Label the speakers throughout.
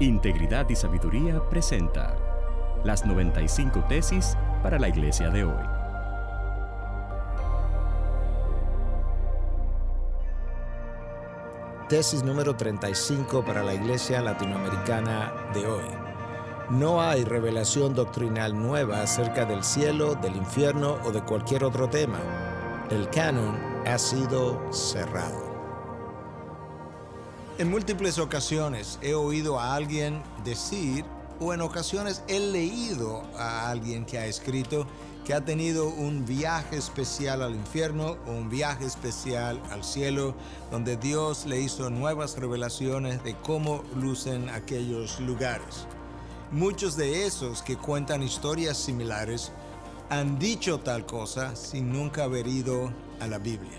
Speaker 1: Integridad y Sabiduría presenta las 95 tesis para la iglesia de hoy.
Speaker 2: Tesis número 35 para la iglesia latinoamericana de hoy. No hay revelación doctrinal nueva acerca del cielo, del infierno o de cualquier otro tema. El canon ha sido cerrado. En múltiples ocasiones he oído a alguien decir, o en ocasiones he leído a alguien que ha escrito que ha tenido un viaje especial al infierno o un viaje especial al cielo, donde Dios le hizo nuevas revelaciones de cómo lucen aquellos lugares. Muchos de esos que cuentan historias similares han dicho tal cosa sin nunca haber ido a la Biblia.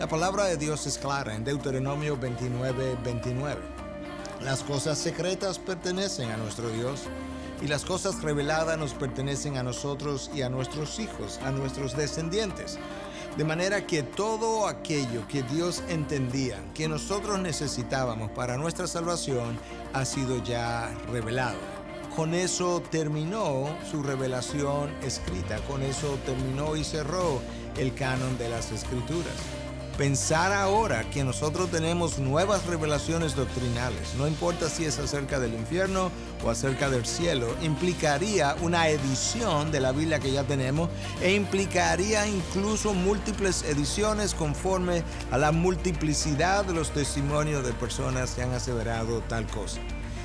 Speaker 2: La palabra de Dios es clara en Deuteronomio 29, 29. Las cosas secretas pertenecen a nuestro Dios y las cosas reveladas nos pertenecen a nosotros y a nuestros hijos, a nuestros descendientes. De manera que todo aquello que Dios entendía que nosotros necesitábamos para nuestra salvación ha sido ya revelado. Con eso terminó su revelación escrita, con eso terminó y cerró el canon de las escrituras. Pensar ahora que nosotros tenemos nuevas revelaciones doctrinales, no importa si es acerca del infierno o acerca del cielo, implicaría una edición de la Biblia que ya tenemos e implicaría incluso múltiples ediciones conforme a la multiplicidad de los testimonios de personas que han aseverado tal cosa.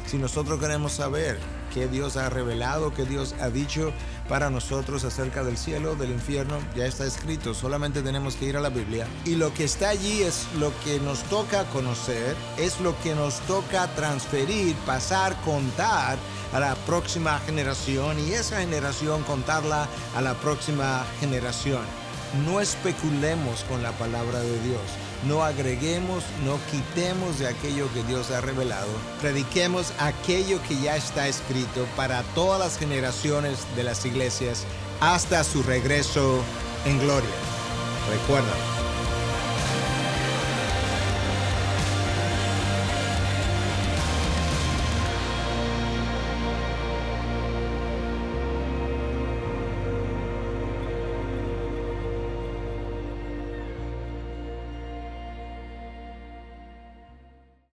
Speaker 2: Si nosotros queremos saber qué Dios ha revelado, qué Dios ha dicho para nosotros acerca del cielo, del infierno, ya está escrito, solamente tenemos que ir a la Biblia. Y lo que está allí es lo que nos toca conocer, es lo que nos toca transferir, pasar, contar a la próxima generación y esa generación contarla a la próxima generación. No especulemos con la palabra de Dios. No agreguemos, no quitemos de aquello que Dios ha revelado. Prediquemos aquello que ya está escrito para todas las generaciones de las iglesias hasta su regreso en gloria. Recuérdalo.